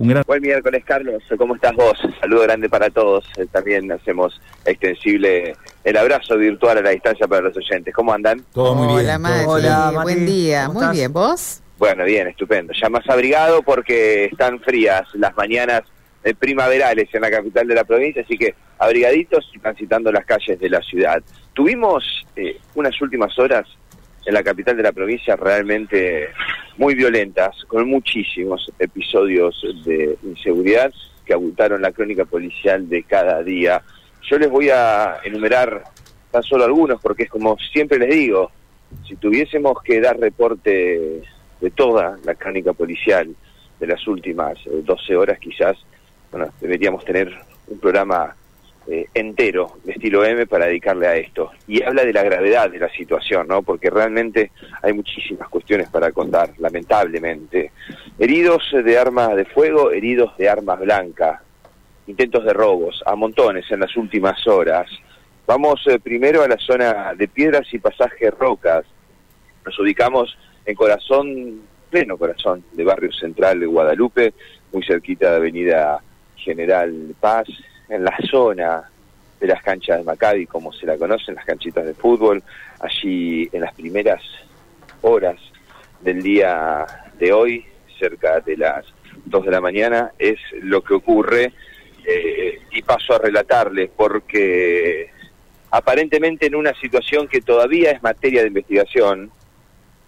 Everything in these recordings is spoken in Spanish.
Un gran... Buen miércoles, Carlos. ¿Cómo estás vos? Saludo grande para todos. Eh, También hacemos extensible el abrazo virtual a la distancia para los oyentes. ¿Cómo andan? Todo muy Hola, bien. Mati. Hola, Mati. Buen día. ¿Cómo Muy estás? bien. ¿Vos? Bueno, bien, estupendo. Ya más abrigado porque están frías las mañanas eh, primaverales en la capital de la provincia, así que abrigaditos y transitando las calles de la ciudad. Tuvimos eh, unas últimas horas en la capital de la provincia realmente muy violentas, con muchísimos episodios de inseguridad que abultaron la crónica policial de cada día. Yo les voy a enumerar tan solo algunos porque es como siempre les digo, si tuviésemos que dar reporte de toda la crónica policial de las últimas eh, 12 horas quizás, bueno, deberíamos tener un programa eh, entero de estilo M para dedicarle a esto. Y habla de la gravedad de la situación, ¿no? Porque realmente hay muchísimas cuestiones para contar, lamentablemente. Heridos de armas de fuego, heridos de armas blancas, intentos de robos, a montones en las últimas horas. Vamos eh, primero a la zona de piedras y pasaje rocas. Nos ubicamos en corazón, pleno corazón de barrio central de Guadalupe, muy cerquita de Avenida General Paz, en la zona de las canchas de Maccabi, como se la conocen, las canchitas de fútbol, allí en las primeras horas del día de hoy, cerca de las 2 de la mañana, es lo que ocurre eh, y paso a relatarles porque aparentemente en una situación que todavía es materia de investigación,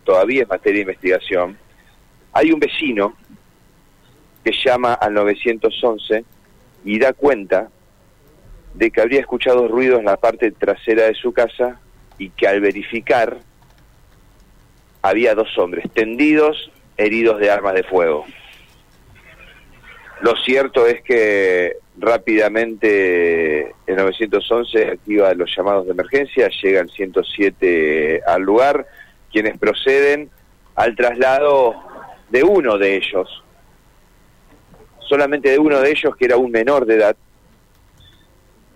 todavía es materia de investigación, hay un vecino que llama al 911 y da cuenta de que habría escuchado ruidos en la parte trasera de su casa y que al verificar había dos hombres tendidos, heridos de armas de fuego. Lo cierto es que rápidamente el 911 activa los llamados de emergencia, llega el 107 al lugar, quienes proceden al traslado de uno de ellos, solamente de uno de ellos que era un menor de edad,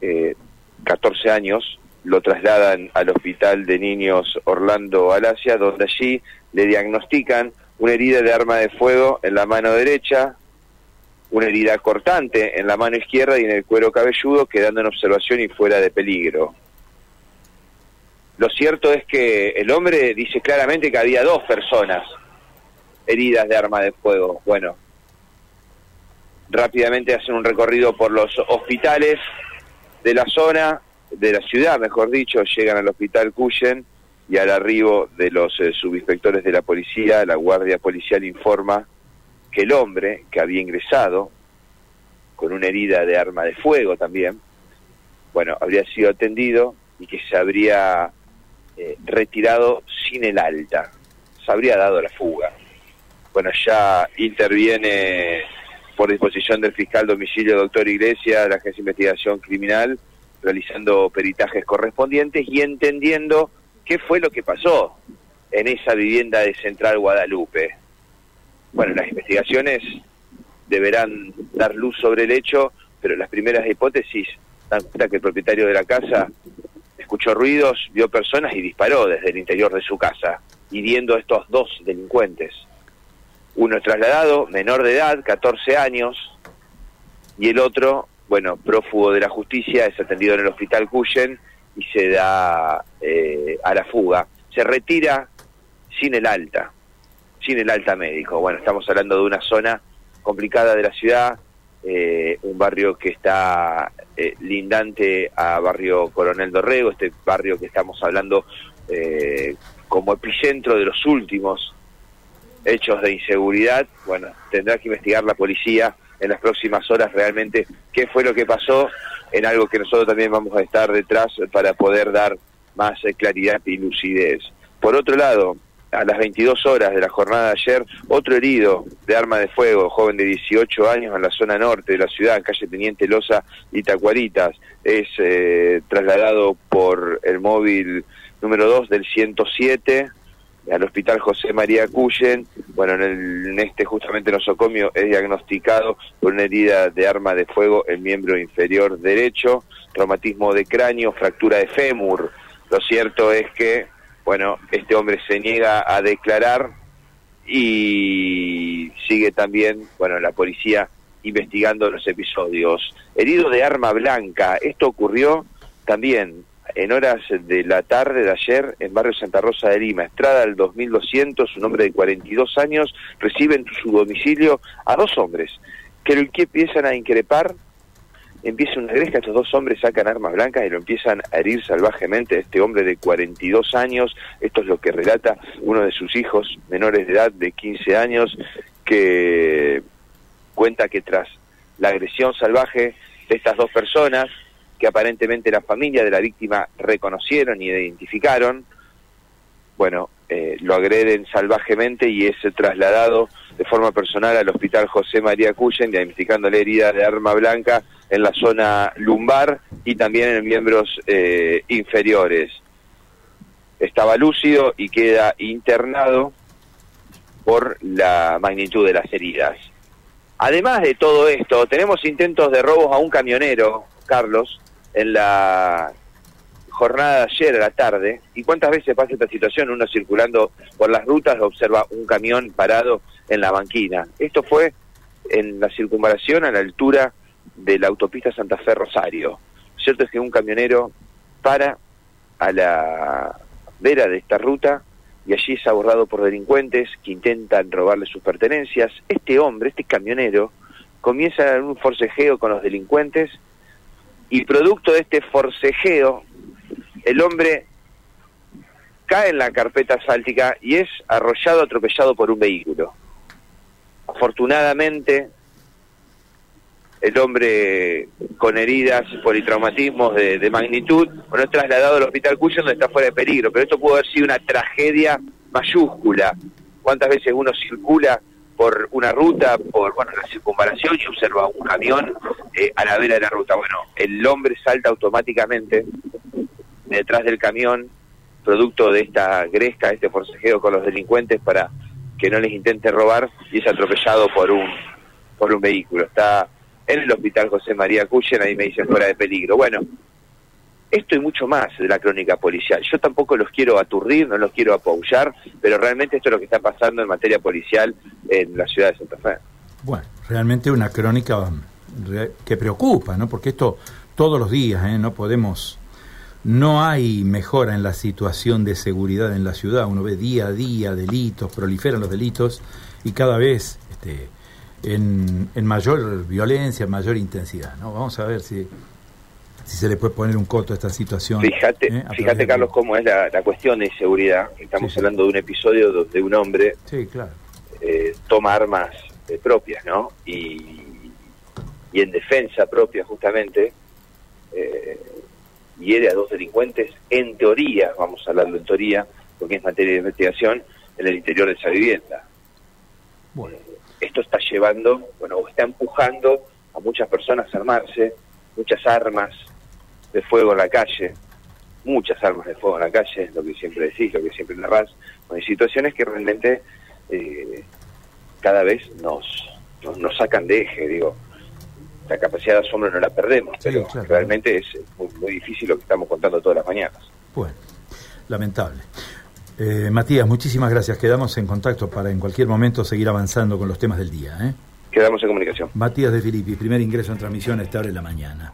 eh, 14 años, lo trasladan al hospital de niños Orlando Alasia, donde allí le diagnostican una herida de arma de fuego en la mano derecha, una herida cortante en la mano izquierda y en el cuero cabelludo, quedando en observación y fuera de peligro. Lo cierto es que el hombre dice claramente que había dos personas heridas de arma de fuego. Bueno, rápidamente hacen un recorrido por los hospitales de la zona, de la ciudad, mejor dicho, llegan al hospital Cuyen y al arribo de los eh, subinspectores de la policía, la guardia policial informa que el hombre que había ingresado con una herida de arma de fuego también, bueno, habría sido atendido y que se habría eh, retirado sin el alta, se habría dado la fuga. Bueno, ya interviene por disposición del fiscal domicilio doctor Iglesias, la Agencia de Investigación Criminal, realizando peritajes correspondientes y entendiendo qué fue lo que pasó en esa vivienda de Central Guadalupe. Bueno, las investigaciones deberán dar luz sobre el hecho, pero las primeras hipótesis dan cuenta que el propietario de la casa escuchó ruidos, vio personas y disparó desde el interior de su casa, hiriendo a estos dos delincuentes. Uno trasladado, menor de edad, 14 años, y el otro, bueno, prófugo de la justicia, es atendido en el hospital Cuyen y se da eh, a la fuga. Se retira sin el alta, sin el alta médico. Bueno, estamos hablando de una zona complicada de la ciudad, eh, un barrio que está eh, lindante a barrio Coronel Dorrego, este barrio que estamos hablando eh, como epicentro de los últimos hechos de inseguridad. Bueno, tendrá que investigar la policía en las próximas horas realmente qué fue lo que pasó en algo que nosotros también vamos a estar detrás para poder dar más eh, claridad y lucidez. Por otro lado, a las 22 horas de la jornada de ayer, otro herido de arma de fuego, joven de 18 años en la zona norte de la ciudad, calle Teniente Loza y Tacuaritas, es eh, trasladado por el móvil número 2 del 107 al hospital José María Cuyen, bueno, en, el, en este justamente nosocomio es diagnosticado por una herida de arma de fuego en miembro inferior derecho, traumatismo de cráneo, fractura de fémur. Lo cierto es que, bueno, este hombre se niega a declarar y sigue también, bueno, la policía investigando los episodios. Herido de arma blanca, esto ocurrió también en horas de la tarde de ayer en barrio Santa Rosa de Lima. Estrada del 2200, un hombre de 42 años, recibe en su domicilio a dos hombres que que empiezan a increpar, empieza una gresca, estos dos hombres sacan armas blancas y lo empiezan a herir salvajemente este hombre de 42 años, esto es lo que relata uno de sus hijos menores de edad de 15 años, que cuenta que tras la agresión salvaje de estas dos personas, que aparentemente la familia de la víctima reconocieron y identificaron, bueno, eh, lo agreden salvajemente y es trasladado de forma personal al hospital José María Cuyen, diagnosticando la herida de arma blanca en la zona lumbar y también en miembros eh, inferiores. Estaba lúcido y queda internado por la magnitud de las heridas. Además de todo esto, tenemos intentos de robos a un camionero, Carlos, en la jornada de ayer a la tarde. ¿Y cuántas veces pasa esta situación? Uno circulando por las rutas observa un camión parado en la banquina. Esto fue en la circunvalación a la altura de la autopista Santa Fe Rosario. Cierto es que un camionero para a la vera de esta ruta y allí es abordado por delincuentes que intentan robarle sus pertenencias. Este hombre, este camionero, comienza un forcejeo con los delincuentes y producto de este forcejeo, el hombre cae en la carpeta asfáltica y es arrollado, atropellado por un vehículo. Afortunadamente, el hombre con heridas politraumatismos de, de magnitud, bueno, es trasladado al hospital Cuyo donde está fuera de peligro, pero esto pudo haber sido una tragedia mayúscula. ¿Cuántas veces uno circula por una ruta, por bueno, la circunvalación y observa un camión eh, a la vera de la ruta? Bueno, el hombre salta automáticamente detrás del camión, producto de esta gresca, este forcejeo con los delincuentes para que no les intente robar y es atropellado por un por un vehículo. Está en el hospital José María Cuyen, ahí me dicen fuera de peligro. Bueno, esto y mucho más de la crónica policial. Yo tampoco los quiero aturdir, no los quiero apoyar, pero realmente esto es lo que está pasando en materia policial en la ciudad de Santa Fe. Bueno, realmente una crónica que preocupa, ¿no? Porque esto todos los días, ¿eh? No podemos no hay mejora en la situación de seguridad en la ciudad. Uno ve día a día delitos, proliferan los delitos y cada vez este, en, mayor violencia, en mayor intensidad. ¿no? Vamos a ver si, si se le puede poner un coto a esta situación. Fíjate, ¿eh? fíjate Carlos, cómo es la, cuestión de inseguridad. Estamos hablando de un episodio donde un hombre eh, toma armas eh, propias, ¿no? Y, y en defensa propia, justamente, hiere a dos delincuentes, en teoría, vamos a hablarlo en teoría, porque es materia de investigación, en el interior de esa vivienda. Bueno. Esto está llevando, bueno, está empujando a muchas personas a armarse, muchas armas de fuego en la calle, muchas armas de fuego en la calle, lo que siempre decís, lo que siempre narrás, hay situaciones que realmente eh, cada vez nos, nos sacan de eje, digo, la capacidad de asombro no la perdemos, pero realmente es muy, difícil lo que estamos contando todas las mañanas. Bueno, lamentable. Eh, Matías, muchísimas gracias. Quedamos en contacto para en cualquier momento seguir avanzando con los temas del día. ¿eh? Quedamos en comunicación. Matías de Filippi, primer ingreso en transmisión a esta hora de la mañana.